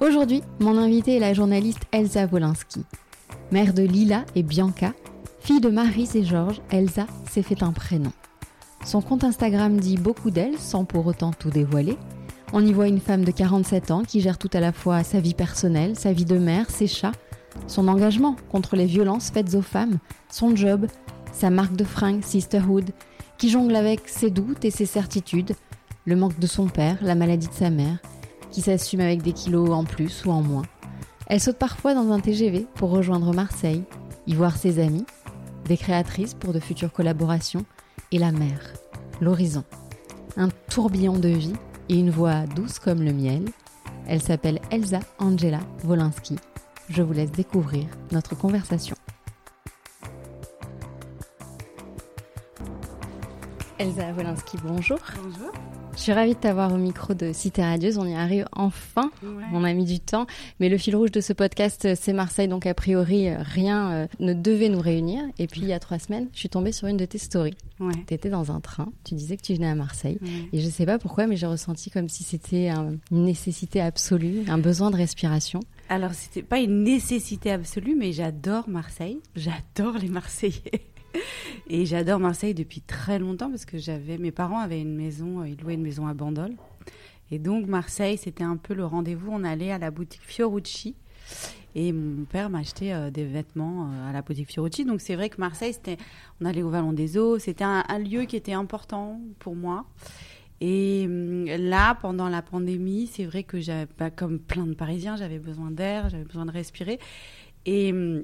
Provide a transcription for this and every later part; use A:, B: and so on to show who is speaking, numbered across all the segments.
A: Aujourd'hui, mon invitée est la journaliste Elsa Wolinski. Mère de Lila et Bianca, fille de Marie et Georges, Elsa s'est fait un prénom. Son compte Instagram dit beaucoup d'elle sans pour autant tout dévoiler. On y voit une femme de 47 ans qui gère tout à la fois sa vie personnelle, sa vie de mère, ses chats, son engagement contre les violences faites aux femmes, son job, sa marque de fringues Sisterhood, qui jongle avec ses doutes et ses certitudes, le manque de son père, la maladie de sa mère, qui s'assume avec des kilos en plus ou en moins. Elle saute parfois dans un TGV pour rejoindre Marseille, y voir ses amis, des créatrices pour de futures collaborations, et la mer, l'horizon. Un tourbillon de vie et une voix douce comme le miel. Elle s'appelle Elsa Angela Wolinski. Je vous laisse découvrir notre conversation. Elsa Wolinski, bonjour.
B: Bonjour.
A: Je suis ravie de t'avoir au micro de Cité Radieuse. On y arrive enfin. On a mis du temps. Mais le fil rouge de ce podcast, c'est Marseille. Donc, a priori, rien euh, ne devait nous réunir. Et puis, il y a trois semaines, je suis tombée sur une de tes stories.
B: Ouais.
A: Tu étais dans un train. Tu disais que tu venais à Marseille. Et je ne sais pas pourquoi, mais j'ai ressenti comme si c'était une nécessité absolue, un besoin de respiration.
B: Alors, c'était pas une nécessité absolue, mais j'adore Marseille. J'adore les Marseillais. Et j'adore Marseille depuis très longtemps parce que j'avais mes parents avaient une maison, euh, ils louaient une maison à Bandol. Et donc Marseille, c'était un peu le rendez-vous. On allait à la boutique Fiorucci et mon père m'achetait euh, des vêtements euh, à la boutique Fiorucci. Donc c'est vrai que Marseille, c'était, on allait au Vallon des Eaux, c'était un, lieu qui était important pour moi. Et hum, là, pendant la pandémie, c'est vrai que j'avais, comme plein de Parisiens, j'avais besoin d'air, j'avais besoin de respirer. Et hum,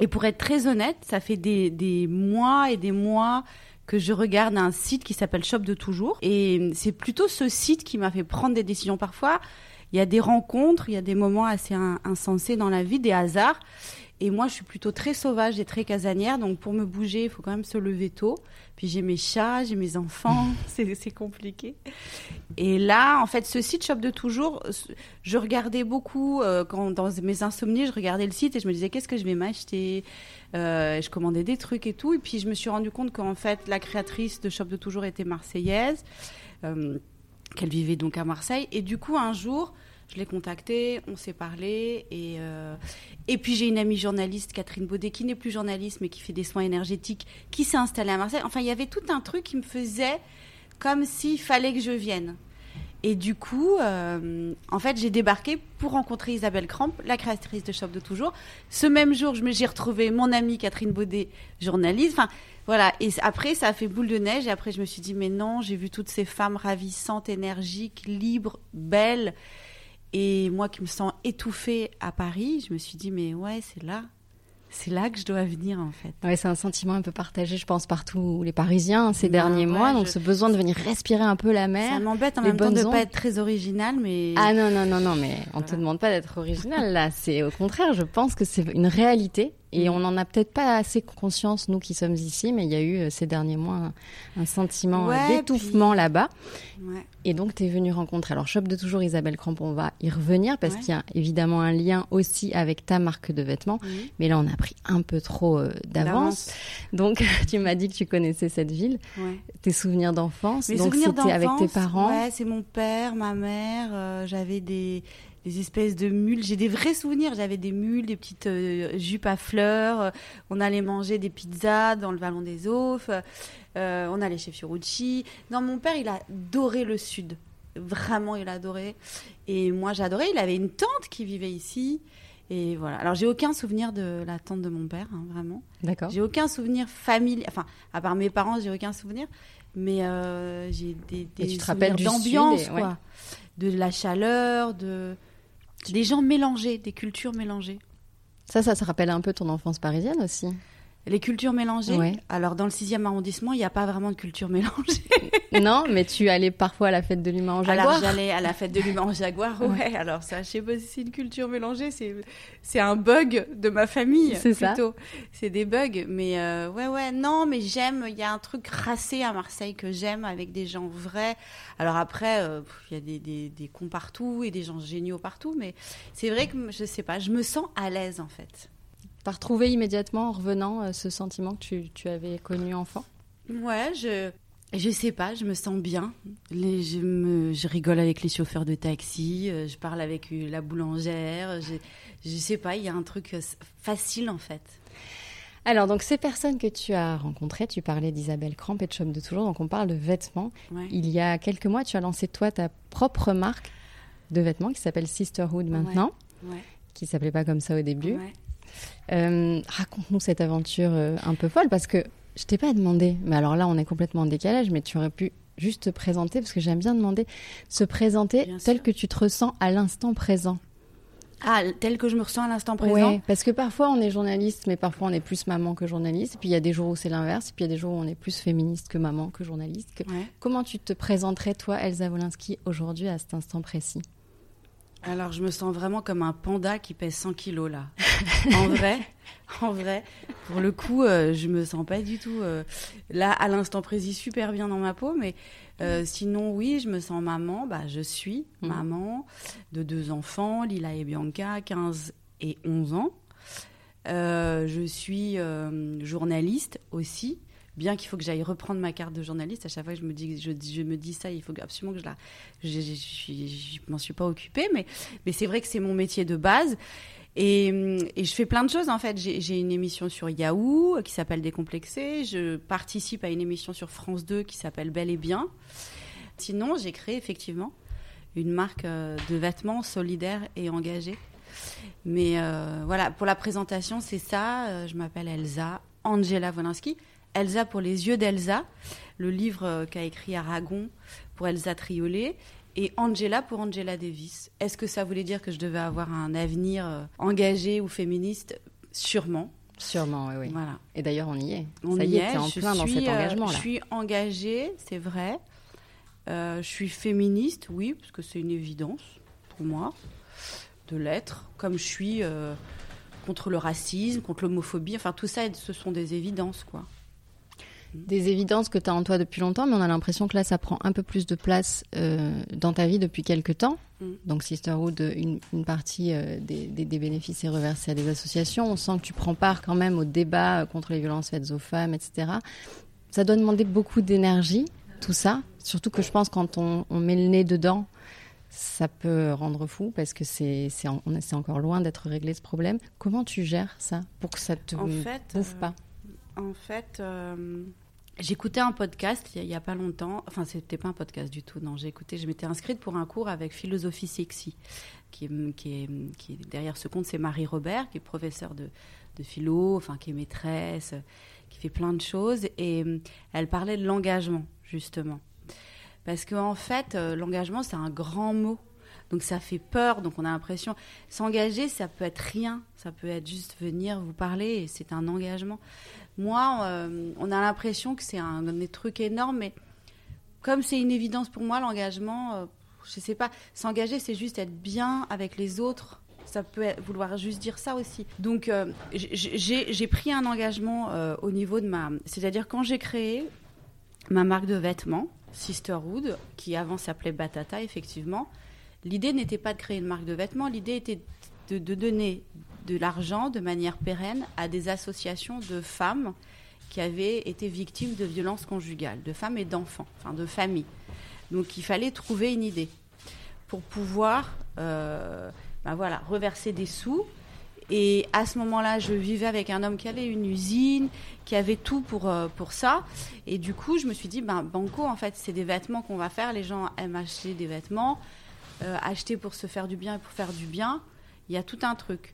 B: et pour être très honnête, ça fait des, des mois et des mois que je regarde un site qui s'appelle Shop de Toujours. Et c'est plutôt ce site qui m'a fait prendre des décisions parfois. Il y a des rencontres, il y a des moments assez insensés dans la vie, des hasards. Et moi, je suis plutôt très sauvage et très casanière. Donc, pour me bouger, il faut quand même se lever tôt. Puis, j'ai mes chats, j'ai mes enfants. c'est compliqué. Et là, en fait, ce site Shop de Toujours, je regardais beaucoup, euh, quand, dans mes insomnies, je regardais le site et je me disais, qu'est-ce que je vais m'acheter? Euh, Je commandais des trucs et tout. Et puis, je me suis rendu compte qu'en fait, la créatrice de Shop de Toujours était marseillaise, euh, qu'elle vivait donc à Marseille. Et du coup, un jour, je l'ai contacté, on s'est parlé. Et, euh, et puis j'ai une amie journaliste, Catherine Baudet, qui n'est plus journaliste, mais qui fait des soins énergétiques, qui s'est installée à Marseille. Enfin, il y avait tout un truc qui me faisait comme s'il fallait que je vienne. Et du coup, euh, en fait, j'ai débarqué pour rencontrer Isabelle Cramp, la créatrice de Shop de Toujours. Ce même jour, j'ai retrouvé mon amie Catherine Baudet, journaliste. Enfin, voilà. Et après, ça a fait boule de neige. Et après, je me suis dit, mais non, j'ai vu toutes ces femmes ravissantes, énergiques, libres, belles. Et moi qui me sens étouffée à Paris, je me suis dit, mais ouais, c'est là. C'est là que je dois venir en fait.
A: Ouais, c'est un sentiment un peu partagé, je pense, par tous les Parisiens ces derniers ouais, mois. Donc, je... ce besoin de venir respirer un peu la mer.
B: Ça m'embête en même temps de ne pas être très original, mais.
A: Ah non, non, non, non, mais on voilà. te demande pas d'être original là. C'est au contraire, je pense que c'est une réalité et on n'en a peut-être pas assez conscience, nous qui sommes ici, mais il y a eu euh, ces derniers mois un, un sentiment
B: ouais,
A: d'étouffement
B: puis...
A: là-bas.
B: Ouais.
A: Et donc, tu es venu rencontrer. Alors, Shop de toujours Isabelle Cramp, on va y revenir parce
B: Ouais.
A: qu'il y a évidemment un lien aussi avec ta marque de vêtements. Mais là, on a pris un peu trop euh, d'avance. Donc, tu m'as dit que tu connaissais cette ville, tes souvenirs d'enfance. Donc, c'était avec tes parents.
B: Ouais, c'est mon père, ma mère. euh, J'avais des, des espèces de mules. J'ai des vrais souvenirs. J'avais des mules, des petites euh, jupes à fleurs. on allait manger des pizzas dans le Vallon des Aufs. euh, on allait chez Fiorucci. Non, mon père, il a adoré le Sud. Vraiment, il a adoré. Et moi, j'adorais. Il avait une tante qui vivait ici. Et voilà. Alors, j'ai aucun souvenir de la tante de mon père, hein, vraiment.
A: D'accord.
B: J'ai aucun souvenir familial. Enfin, à part mes parents, j'ai aucun souvenir. Mais euh, j'ai des,
A: Et
B: des
A: tu te rappelles
B: souvenirs d'ambiance, quoi. De la chaleur, de des gens mélangés, des cultures mélangées.
A: Ça, ça se rappelle un peu ton enfance parisienne aussi?
B: Les cultures mélangées
A: Ouais.
B: Alors, dans le 6e arrondissement, il n'y a pas vraiment de culture mélangée.
A: non, mais tu allais parfois à la fête de l'humain en jaguar.
B: Alors, j'allais à la fête de l'humain en jaguar, ouais. Alors, ça, je sais pas si c'est une culture mélangée, c'est, c'est un bug de ma famille,
A: C'est ça.
B: plutôt. C'est des bugs, mais euh, ouais, ouais, non, mais j'aime, il y a un truc racé à Marseille que j'aime avec des gens vrais. Alors après, euh, il y a des, des, des cons partout et des gens géniaux partout, mais c'est vrai que, je sais pas, je me sens à l'aise, en fait.
A: T'as retrouvé immédiatement en revenant euh, ce sentiment que tu, tu avais connu enfant?
B: Ouais, je. Je sais pas, je me sens bien. Les, je, me, je rigole avec les chauffeurs de taxi, euh, je parle avec euh, la boulangère. Je, je sais pas, il y a un truc facile en fait.
A: Alors, donc, ces personnes que tu as rencontrées, tu parlais d'Isabelle Cramp et de Shop de Toujours, donc on parle de vêtements.
B: Ouais.
A: Il y a quelques mois, tu as lancé, toi, ta propre marque de vêtements qui s'appelle Sisterhood maintenant,
B: Ouais,
A: qui s'appelait pas comme ça au début. Euh, Raconte-nous cette aventure euh, un peu folle, parce que je t'ai pas demandé, mais alors là, on est complètement en décalage, mais tu aurais pu juste te présenter, parce que j'aime bien demander, se présenter
B: Bien
A: tel
B: sûr.
A: que tu te ressens à l'instant présent.
B: Ah, tel que je me ressens à l'instant présent.
A: Ouais, parce que parfois on est journaliste, mais parfois on est plus maman que journaliste. Et puis il y a des jours où c'est l'inverse. Et puis il y a des jours où on est plus féministe que maman que journaliste. Que-
B: Ouais.
A: Comment tu te présenterais, toi, Elsa Wolinski, aujourd'hui, à cet instant précis?
B: Alors, je me sens vraiment comme un panda qui pèse 100 kilos là. en vrai, en vrai, pour le coup, euh, je me sens pas du tout euh, là à l'instant précis super bien dans ma peau, mais euh, sinon oui, je me sens maman. Bah, je suis
A: Mhm.
B: maman de deux enfants, Lila et Bianca, 15 et 11 ans. Euh, je suis journaliste aussi. Bien qu'il faut que j'aille reprendre ma carte de journaliste, à chaque fois je me dis, je, je me dis ça, il faut absolument que je la. Je, je, m'en suis pas occupée, mais, c'est vrai que c'est mon métier de base. Et, je fais plein de choses en fait. J'ai une émission sur Yahoo qui s'appelle Décomplexé. Je participe à une émission sur France 2 qui s'appelle Bel et Bien. Sinon, j'ai créé effectivement une marque euh, de vêtements solidaire et engagée. Mais euh, voilà, pour la présentation, c'est ça. Euh, Je m'appelle Elsa Angela Wolinski. Elsa pour les yeux d'Elsa, le livre euh, qu'a écrit Aragon pour Elsa Triolet. Et Angela pour Angela Davis. Est-ce que ça voulait dire que je devais avoir un avenir euh, engagé ou féministe? Sûrement.
A: Sûrement, oui. oui.
B: Voilà.
A: Et d'ailleurs, on y est.
B: On
A: Ça y
B: y
A: est, en
B: je
A: plein dans
B: suis,
A: cet
B: euh,
A: engagement-là.
B: je suis engagée, c'est vrai. Euh, je suis féministe, oui, parce que c'est une évidence pour moi de l'être. Comme je suis euh, contre le racisme, contre l'homophobie, enfin tout ça, ce sont des évidences, quoi.
A: Des évidences que tu as en toi depuis longtemps, mais on a l'impression que là, ça prend un peu plus de place euh, dans ta vie depuis quelques temps.
B: Mm.
A: Donc, Sisterhood, une, une partie euh, des, des- des bénéfices est reversée à des associations. On sent que tu prends part quand même au débat euh, contre les violences faites aux femmes, etc. Ça doit demander beaucoup d'énergie, tout ça. Surtout que je pense quand on, on met le nez dedans, ça peut rendre fou parce que c'est c'est encore loin d'être réglé ce problème. Comment tu gères ça pour que ça te
B: En fait,
A: bouffe
B: euh,
A: pas?
B: En fait, euh, j'écoutais un podcast il y, a, pas longtemps. Enfin, c'était pas un podcast du tout. Non, j'ai écouté. Je m'étais inscrite pour un cours avec Philosophie Sexy, qui est derrière ce compte, c'est Marie Robert, qui est professeure de, de philo, enfin qui est maîtresse, qui fait plein de choses. Et euh, elle parlait de l'engagement justement, parce qu'en en fait, euh, l'engagement c'est un grand mot. Donc ça fait peur, donc on a l'impression s'engager, ça peut être rien, ça peut être juste venir vous parler, et c'est un engagement. Moi, euh, on a l'impression que c'est un, un truc énorme, mais comme c'est une évidence pour moi, l'engagement, euh, je sais pas, s'engager, c'est juste être bien avec les autres. Ça peut vouloir juste dire ça aussi. Donc, euh, j'ai pris un engagement euh, au niveau de ma. C'est-à-dire, quand j'ai créé ma marque de vêtements, Sisterhood, qui avant s'appelait Batata, effectivement, l'idée n'était pas de créer une marque de vêtements, l'idée était de, donner de l'argent de manière pérenne à des associations de femmes qui avaient été victimes de violences conjugales, de femmes et d'enfants, enfin de familles. Donc il fallait trouver une idée pour pouvoir euh, ben voilà, reverser des sous. Et à ce moment-là, je vivais avec un homme qui avait une usine, qui avait tout pour, euh, pour ça. Et du coup, je me suis dit, ben, Banco, en fait, c'est des vêtements qu'on va faire. Les gens aiment acheter des vêtements, euh, acheter pour se faire du bien et pour faire du bien. Il y a tout un truc.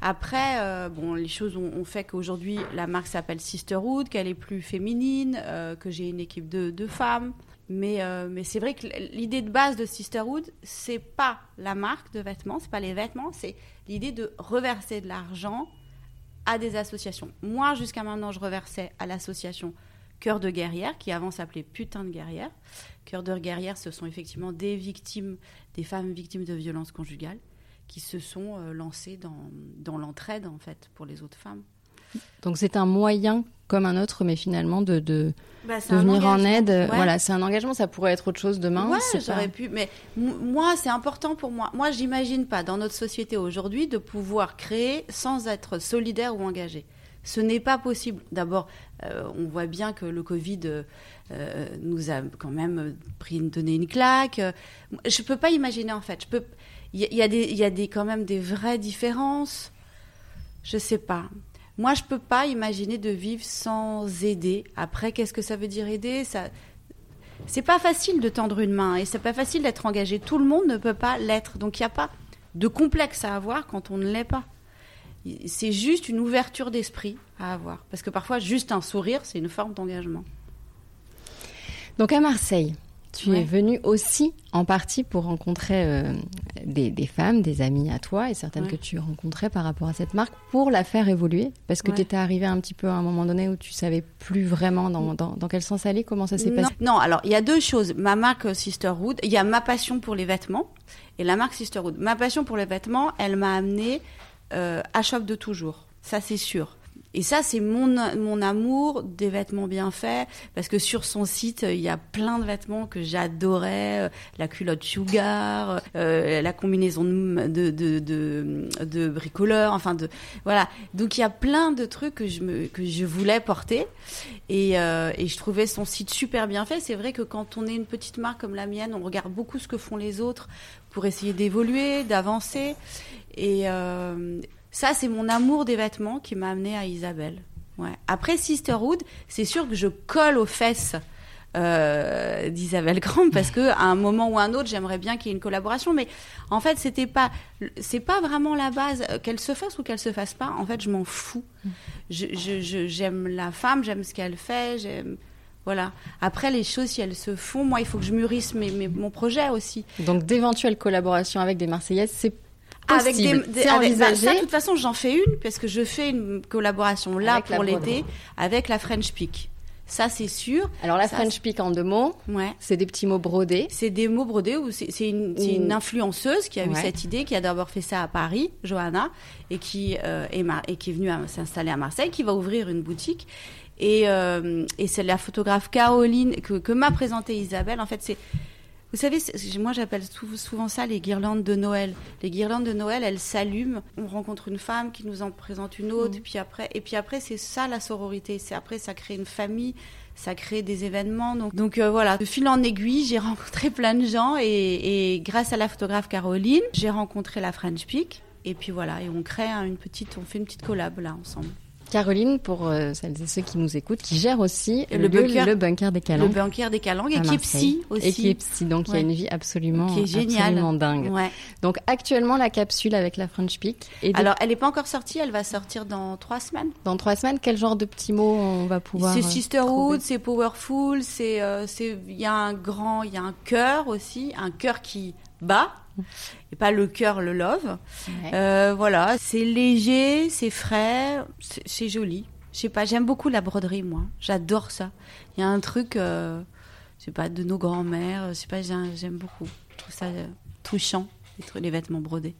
B: Après, euh, bon, les choses ont, fait qu'aujourd'hui, la marque s'appelle Sisterhood, qu'elle est plus féminine, euh, que j'ai une équipe de, de femmes. Mais, mais c'est vrai que l'idée de base de Sisterhood, c'est pas la marque de vêtements, c'est pas les vêtements, c'est l'idée de reverser de l'argent à des associations. Moi, jusqu'à maintenant, je reversais à l'association Cœur de guerrière, qui avant s'appelait Putain de guerrière. Cœur de guerrière, ce sont effectivement des victimes, des femmes victimes de violences conjugales, qui se sont euh, lancées dans, dans l'entraide, en fait, pour les autres femmes.
A: Donc c'est un moyen comme un autre, mais finalement de, de,
B: Bah,
A: de venir en aide.
B: Ouais.
A: Voilà, c'est un engagement, ça pourrait être autre chose demain.
B: Ouais, j'aurais
A: pas-
B: pu. Mais moi, c'est important pour moi. Moi, j'imagine pas dans notre société aujourd'hui de pouvoir créer sans être solidaire ou engagé. Ce n'est pas possible. D'abord, euh, on voit bien que le Covid euh, nous a quand même pris donné une claque. Euh, Je peux pas imaginer en fait. Il y, a- des, y a des quand même des vraies différences. Je sais pas. Moi, je peux pas imaginer de vivre sans aider. Après, qu'est-ce que ça veut dire aider? Ça, c'est pas facile de tendre une main et c'est pas facile d'être engagé. Tout le monde ne peut pas l'être. Donc il n'y a pas de complexe à avoir quand on ne l'est pas. C'est juste une ouverture d'esprit à avoir. Parce que parfois, juste un sourire, c'est une forme d'engagement.
A: Donc à Marseille, tu
B: Ouais.
A: es venu aussi en partie pour rencontrer euh, des, des femmes, des amies à toi et certaines
B: Ouais.
A: que tu rencontrais par rapport à cette marque pour la faire évoluer. Parce que
B: Ouais.
A: tu étais arrivé un petit peu à un moment donné où tu savais plus vraiment dans, dans, dans quel sens aller, comment ça s'est passé?
B: non, alors il y a deux choses. Ma marque euh, Sisterhood, il y a ma passion pour les vêtements et la marque Sisterhood. Ma passion pour les vêtements, elle m'a amené euh, Shop de toujours. Ça, c'est sûr. Et ça, c'est mon, mon amour des vêtements bien faits, parce que sur son site, il y a plein de vêtements que j'adorais, euh, la culotte sugar, euh, la combinaison de, de, de, bricoleur, enfin de voilà. Donc il y a plein de trucs que je me que je voulais porter, et, euh, et je trouvais son site super bien fait. C'est vrai que quand on est une petite marque comme la mienne, on regarde beaucoup ce que font les autres pour essayer d'évoluer, d'avancer. Et ça, c'est mon amour des vêtements qui m'a amené à Isabelle. Ouais. Après Sisterhood, c'est sûr que je colle aux fesses euh, d'Isabelle Grand parce que à un moment ou un autre, j'aimerais bien qu'il y ait une collaboration. Mais en fait, c'était pas, c'est pas vraiment la base. Euh, Qu'elle se fasse ou qu'elle se fasse pas, en fait, je m'en fous. Je, je, je- j'aime la femme, j'aime ce qu'elle fait, j'aime. Voilà. Après, les choses, si elles se font, moi, il faut que je mûrisse mes- mon projet aussi.
A: Donc d'éventuelles collaborations avec des Marseillaises, c'est
B: Avec des, des- avec- bah, ça, de toute façon, j'en fais une parce que je fais une collaboration là
A: Avec
B: pour l'été avec la French Peak. Ça, c'est sûr.
A: Alors la
B: Ça,
A: French Peak en deux mots,
B: Ouais.
A: c'est des petits mots brodés.
B: C'est des mots brodés ou c'est une, influenceuse qui a eu cette idée, qui a d'abord fait ça à Paris, Johanna, et qui, euh, est, mar- et qui est venue s'installer à Marseille, qui va ouvrir une boutique. Et, euh, et c'est la photographe Caroline que, que m'a présentée Isabelle. En fait, c'est. Vous savez, moi j'appelle sou- souvent ça les guirlandes de Noël. Les guirlandes de Noël, elles s'allument. On rencontre une femme qui nous en présente une autre, et puis après, et puis après c'est ça la sororité. C'est après ça crée une famille, ça crée des événements. Donc, donc euh, voilà, de fil en aiguille, j'ai rencontré plein de gens et, et grâce à la photographe Caroline, j'ai rencontré la French Peak. Et puis voilà, et on crée un- une petite, on fait une petite collab là ensemble.
A: Caroline, pour euh, celles et ceux qui nous écoutent, qui gère aussi
B: Le
A: le,
B: bunker-
A: le bunker des
B: Le
A: Calanques.
B: banquier des Calangues et qui est psy aussi.
A: Et qui est psy, donc il y a une vie absolument,
B: Qui est géniale.
A: absolument dingue.
B: Ouais.
A: Donc actuellement, la capsule avec la French Peak. De-
B: Alors, elle n'est pas encore sortie, elle va sortir dans trois semaines.
A: dans trois semaines, quel genre de petits mots on va pouvoir
B: C'est
A: euh,
B: Sisterhood, c'est Powerful, c'est euh, il y a un grand, il y a un cœur aussi, un cœur qui bat et pas le cœur, le love.
A: Ouais.
B: Euh, voilà, c'est léger, c'est frais, c'est joli. Je sais pas, j'aime beaucoup la broderie moi. J'adore ça. Il y a un truc, euh, je sais pas, de nos grands-mères. Je sais pas, j'aime beaucoup. Je trouve ça euh, touchant les vêtements brodés.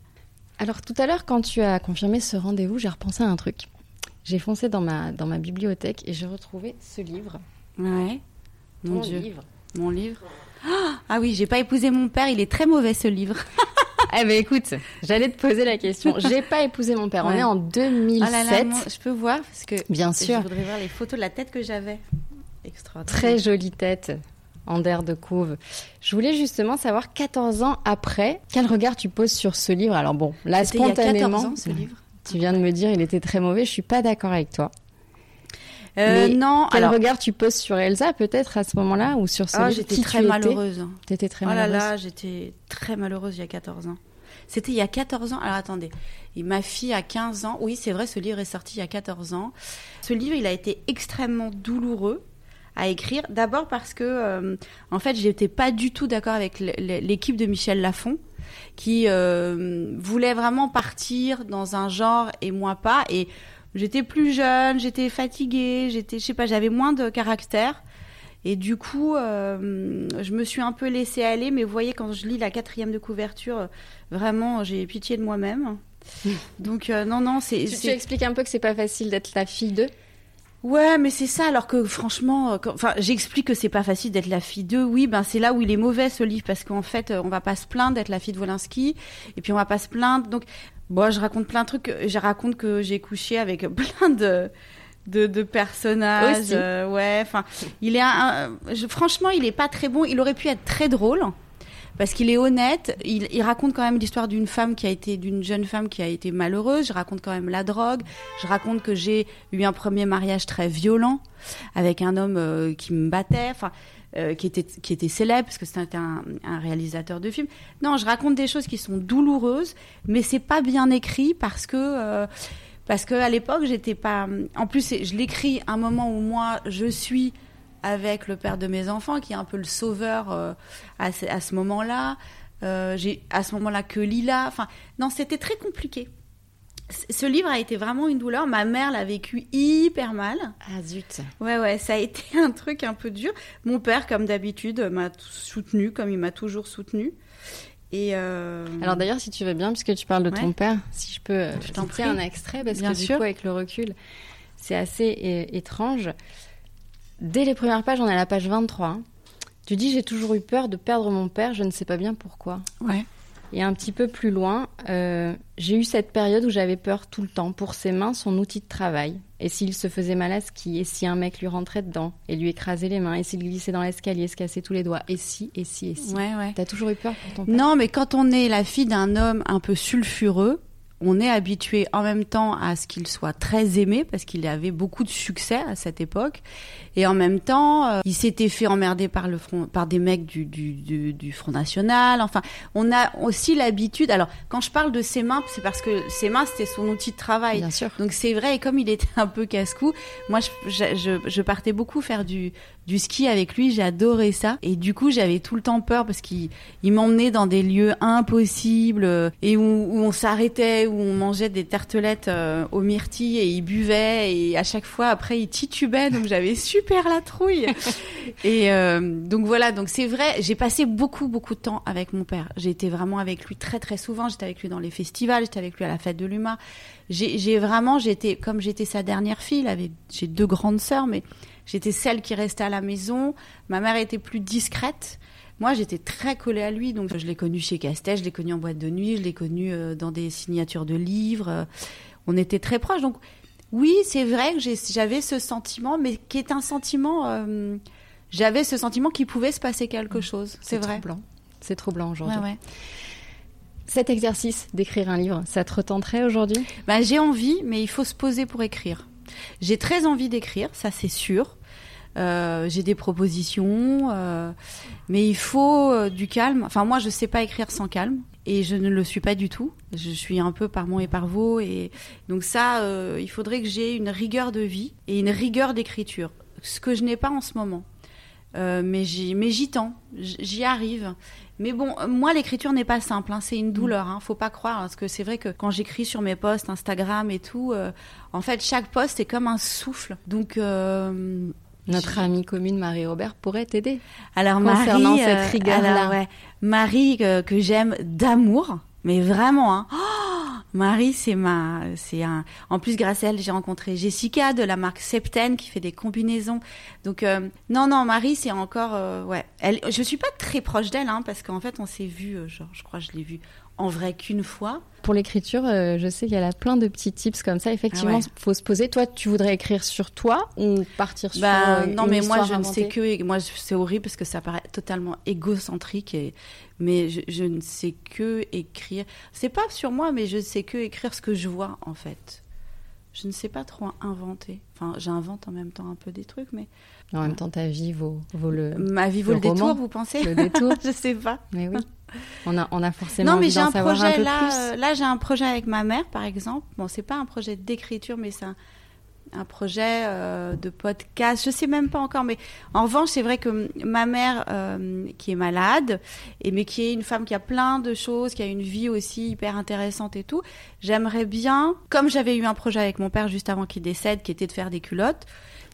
A: Alors tout à l'heure, quand tu as confirmé ce rendez-vous, j'ai repensé à un truc. J'ai foncé dans ma, dans ma bibliothèque et j'ai retrouvé ce livre.
B: Ouais. Mon Dieu,
A: livre.
B: mon livre. Ah, oui, j'ai pas épousé mon père. Il est très mauvais ce livre.
A: Eh ben écoute, j'allais te poser la question. J'ai pas épousé mon père. On est en 2007.
B: Ah là là, moi, je peux voir parce que
A: Bien
B: je
A: sûr.
B: voudrais voir les photos de la tête que j'avais. Extraordinaire.
A: Très jolie tête. Ander de Couve. Je voulais justement savoir, 14 ans après, quel regard tu poses sur ce livre? Alors bon, là,
B: C'était il y a
A: spontanément,
B: 14 ans ce livre.
A: tu viens de me dire il était très mauvais, je suis pas d'accord avec toi.
B: Euh,
A: Mais
B: non,
A: Quel
B: alors
A: regard tu poses sur Elsa peut-être à ce moment-là ou sur ce
B: ah,
A: livre
B: j'étais très
A: tu
B: malheureuse.
A: T'étais très
B: oh là
A: malheureuse.
B: là, j'étais très malheureuse il y a 14 ans. C'était il y a 14 ans. Alors attendez, Et ma fille a 15 ans. Oui, c'est vrai, ce livre est sorti il y a 14 ans. Ce livre, il a été extrêmement douloureux à écrire. D'abord parce que, euh, en fait, j'étais pas du tout d'accord avec l'équipe de Michel Lafon, qui euh, voulait vraiment partir dans un genre et moi pas. Et j'étais plus jeune, j'étais fatiguée, j'étais, je sais pas, j'avais moins de caractère. Et du coup, euh, je me suis un peu laissée aller. Mais vous voyez, quand je lis la quatrième de couverture, euh, vraiment, j'ai pitié de moi-même. Donc euh, non, non, c'est.
A: Tu, tu expliques un peu que c'est pas facile d'être la fille d'eux?
B: Ouais, mais c'est ça. Alors que franchement, enfin, j'explique que c'est pas facile d'être la fille d'eux. Oui, ben c'est là où il est mauvais ce livre parce qu'en fait, on va pas se plaindre d'être la fille de Wolinski, et puis on va pas se plaindre. Donc, bon, je raconte plein de trucs. Je raconte que j'ai couché avec plein de de, personnages. Euh, ouais, enfin, il est un, franchement, il est pas très bon. Il aurait pu être très drôle parce qu'il est honnête. Il, raconte quand même l'histoire d'une femme qui a été, d'une jeune femme qui a été malheureuse. Je raconte quand même la drogue. Je raconte que j'ai eu un premier mariage très violent avec un homme euh, qui me battait. Enfin. Euh, qui était qui était célèbre parce que c'était un, réalisateur de films. Non, je raconte des choses qui sont douloureuses, mais c'est pas bien écrit parce que parce qu'à l'époque, j'étais pas. En plus, je l'écris un moment où moi, je suis avec le père de mes enfants, qui est un peu le sauveur euh, à ce, à ce moment-là. Euh, j'ai à ce moment-là que Lila. Enfin, non, c'était très compliqué. Ce livre a été vraiment une douleur. Ma mère l'a vécu hyper mal.
A: Ah zut.
B: Ouais, ouais, ça a été un truc un peu dur. Mon père, comme d'habitude, m'a soutenu, comme il m'a toujours soutenu.
A: Et euh, Alors d'ailleurs, si tu veux bien, puisque tu parles de ton père, si je peux euh, je t'en un extrait, parce que du coup, avec le recul, c'est assez étrange. Dès les premières pages, on est à la page 23. Tu dis, j'ai toujours eu peur de perdre mon père, je ne sais pas bien pourquoi.
B: Ouais.
A: Et un petit peu plus loin, euh, j'ai eu cette période où j'avais peur tout le temps pour ses mains, son outil de travail. Et s'il se faisait mal à ski, et si un mec lui rentrait dedans et lui écrasait les mains, et s'il glissait dans l'escalier, se cassait tous les doigts, et si, et si, et si.
B: Ouais, ouais.
A: T'as toujours eu peur pour ton père?
B: Non, mais quand on est la fille d'un homme un peu sulfureux, on est habitué en même temps à ce qu'il soit très aimé parce qu'il avait beaucoup de succès à cette époque. Et en même temps euh, il s'était fait emmerder par le front par des mecs du, du, du, du Front National. Enfin on a aussi l'habitude alors quand je parle de ses mains c'est parce que ses mains c'était son outil de travail.
A: Bien sûr.
B: donc c'est vrai et comme il était un peu casse-cou moi je, je, je, partais beaucoup faire du du ski avec lui, j'adorais ça. Et du coup, j'avais tout le temps peur parce qu'il il m'emmenait dans des lieux impossibles euh, et où, où on s'arrêtait, où on mangeait des tartelettes euh, aux myrtilles et il buvait et à chaque fois après il titubait donc j'avais super la trouille. et euh, donc voilà, donc c'est vrai, j'ai passé beaucoup beaucoup de temps avec mon père. J'ai été vraiment avec lui très très souvent. J'étais avec lui dans les festivals, j'étais avec lui à la fête de l'UMA. J'ai vraiment, j'étais comme j'étais sa dernière fille, j'ai deux grandes sœurs, mais J'étais celle qui restait à la maison. Ma mère était plus discrète. Moi, j'étais très collée à lui, donc je l'ai connu chez Castel, je l'ai connu en boîte de nuit, je l'ai connu euh, dans des signatures de livres. On était très proches. Donc, oui, c'est vrai que j'avais ce sentiment, mais qui est un sentiment. Euh, j'avais ce sentiment qu'il pouvait se passer quelque mmh. chose. C'est vrai.
A: Troublant. C'est troublant aujourd'hui.
B: Ouais, ouais.
A: Cet exercice d'écrire un livre, ça te retenterait aujourd'hui?
B: Bah, J'ai envie, mais il faut se poser pour écrire. J'ai très envie d'écrire, ça c'est sûr. Euh, j'ai des propositions, euh, mais il faut euh, du calme. Enfin, moi, je sais pas écrire sans calme, et je ne le suis pas du tout. Je suis un peu par mon et par vos, et donc ça, il faudrait que j'ai une rigueur de vie et une rigueur d'écriture, ce que je n'ai pas en ce moment. mais j'y tends, j'y arrive. Mais bon, moi, l'écriture n'est pas simple. Hein. c'est une douleur. Hein, faut pas croire, parce que c'est vrai que quand j'écris sur mes posts Instagram et tout, en fait, chaque post est comme un souffle. Donc
A: notre amie commune Marie-Robert pourrait t'aider.
B: Alors
A: concernant
B: Marie,
A: cette euh, rigueur-là.
B: Marie euh, que, j'aime d'amour, mais vraiment. Hein. Oh, Marie, c'est ma, c'est un. En plus, grâce à elle, j'ai rencontré Jessica de la marque Septen qui fait des combinaisons. Donc euh, non, non, Marie, c'est encore, ouais. Elle, je suis pas très proche d'elle, hein, parce qu'en fait, on s'est vu, genre, je crois, que je l'ai vue en vrai qu'une fois.
A: Pour l'écriture, euh, je sais qu'il y a plein de petits tips comme ça. Effectivement, il faut se poser. Toi, tu voudrais écrire sur toi ou partir sur
B: bah,
A: euh,
B: Non, mais moi, je ne sais que. Moi, c'est horrible parce que ça paraît totalement égocentrique. Et, mais je, ne sais que écrire. C'est pas sur moi, mais je sais que écrire ce que je vois, en fait. Je ne sais pas trop inventer. Enfin, j'invente en même temps un peu des trucs, mais.
A: En même temps, ta vie vaut, vaut le.
B: Ma vie vaut le, détour, vous pensez?
A: Le détour.
B: je sais pas.
A: Mais oui. On a, on a forcément
B: non, mais
A: j'ai un
B: projet
A: un
B: là. Euh, là, j'ai un projet avec ma mère, par exemple. Bon, c'est pas un projet d'écriture, mais c'est un projet euh, de podcast. Je sais même pas encore, mais en revanche, c'est vrai que ma mère, euh, qui est malade, et mais qui est une femme qui a plein de choses, qui a une vie aussi hyper intéressante et tout, j'aimerais bien, comme j'avais eu un projet avec mon père juste avant qu'il décède, qui était de faire des culottes.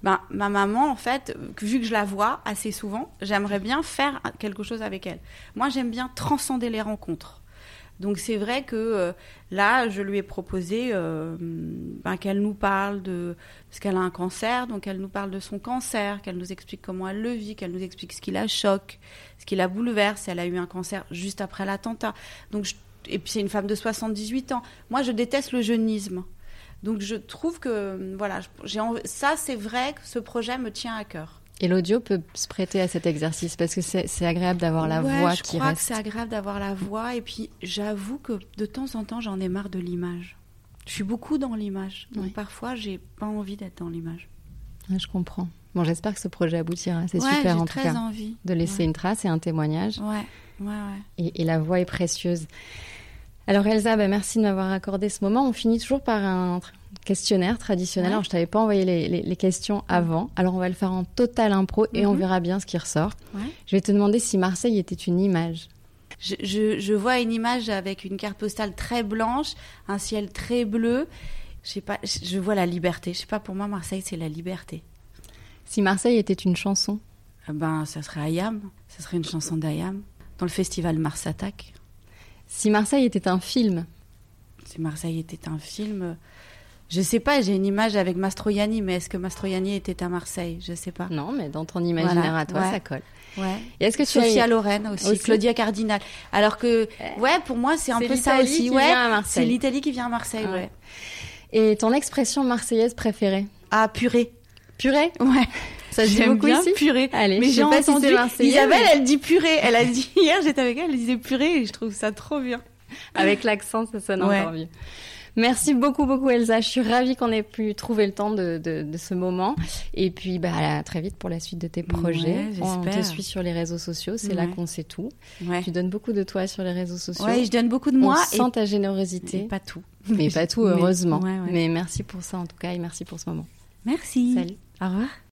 B: Ben, ma maman, en fait, vu que je la vois assez souvent, j'aimerais bien faire quelque chose avec elle. Moi, j'aime bien transcender les rencontres. Donc c'est vrai que euh, là, je lui ai proposé euh, ben, qu'elle nous parle de... Parce qu'elle a un cancer, donc elle nous parle de son cancer, qu'elle nous explique comment elle le vit, qu'elle nous explique ce qui la choque, ce qui la bouleverse. Elle a eu un cancer juste après l'attentat. Et puis c'est une femme de 78 ans. Moi, je déteste le jeunisme. Donc je trouve que, voilà, ça c'est vrai que ce projet me tient à cœur.
A: Et l'audio peut se prêter à cet exercice parce que c'est agréable d'avoir la voix
B: qui
A: reste.
B: Je crois que c'est agréable d'avoir la voix et puis j'avoue que de temps en temps j'en ai marre de l'image. Je suis beaucoup dans l'image, donc parfois j'ai pas envie d'être dans l'image.
A: je comprends. Bon, j'espère que ce projet aboutira. C'est super en tout cas.
B: envie.
A: De laisser une trace et un témoignage.
B: Ouais, ouais, ouais.
A: Et, et la voix est précieuse. Alors Elsa, bah, merci de m'avoir accordé ce moment. On finit toujours par un questionnaire traditionnel. Alors, je t'avais pas envoyé les, questions avant. Alors, on va le faire en total impro et on mhm. verra bien ce qui ressort. Je vais te demander si Marseille était une image.
B: Je, vois une image avec une carte postale très blanche, un ciel très bleu. Je sais pas, je vois la liberté. Je sais pas, pour moi, Marseille, c'est la liberté.
A: Si Marseille était une chanson
B: eh Ben, ça serait Ayam. Ça serait une chanson d'Ayam. Dans le festival Mars Attack.
A: Si Marseille était un film
B: Si Marseille était un film, je sais pas, j'ai une image avec Mastroianni, mais est-ce que Mastroianni était à Marseille? Je sais pas.
A: Non, mais dans ton imaginaire à toi, ça colle.
B: Ouais. Et est-ce que tu Sophia as... Loren aussi, Claudia Cardinal. Alors que, ouais, pour moi, c'est un peu ça aussi. Ouais, c'est l'Italie qui vient à Marseille, ouais.
A: Et ton expression marseillaise préférée?
B: Ah, purée.
A: Purée?
B: Ouais.
A: Ça dit beaucoup
B: bien
A: ici
B: purée.
A: Allez, mais j'ai pas entendu.
B: Si Isabelle, elle dit purée. Elle a dit hier, j'étais avec elle, elle disait purée et je trouve ça trop bien.
A: Avec l'accent, ça sonne encore mieux. Merci beaucoup, beaucoup Elsa. Je suis ravie qu'on ait pu trouver le temps de, de, ce moment. Et puis, bah, à très vite pour la suite de tes projets. on te suit sur les réseaux sociaux, c'est là qu'on sait tout. Tu donnes beaucoup de toi sur les réseaux sociaux.
B: Oui, je donne beaucoup de moi.
A: On et... sent ta générosité.
B: pas tout.
A: Mais pas tout, heureusement. Mais merci pour ça en tout cas et merci pour ce moment.
B: Merci.
A: Salut.
B: Au revoir.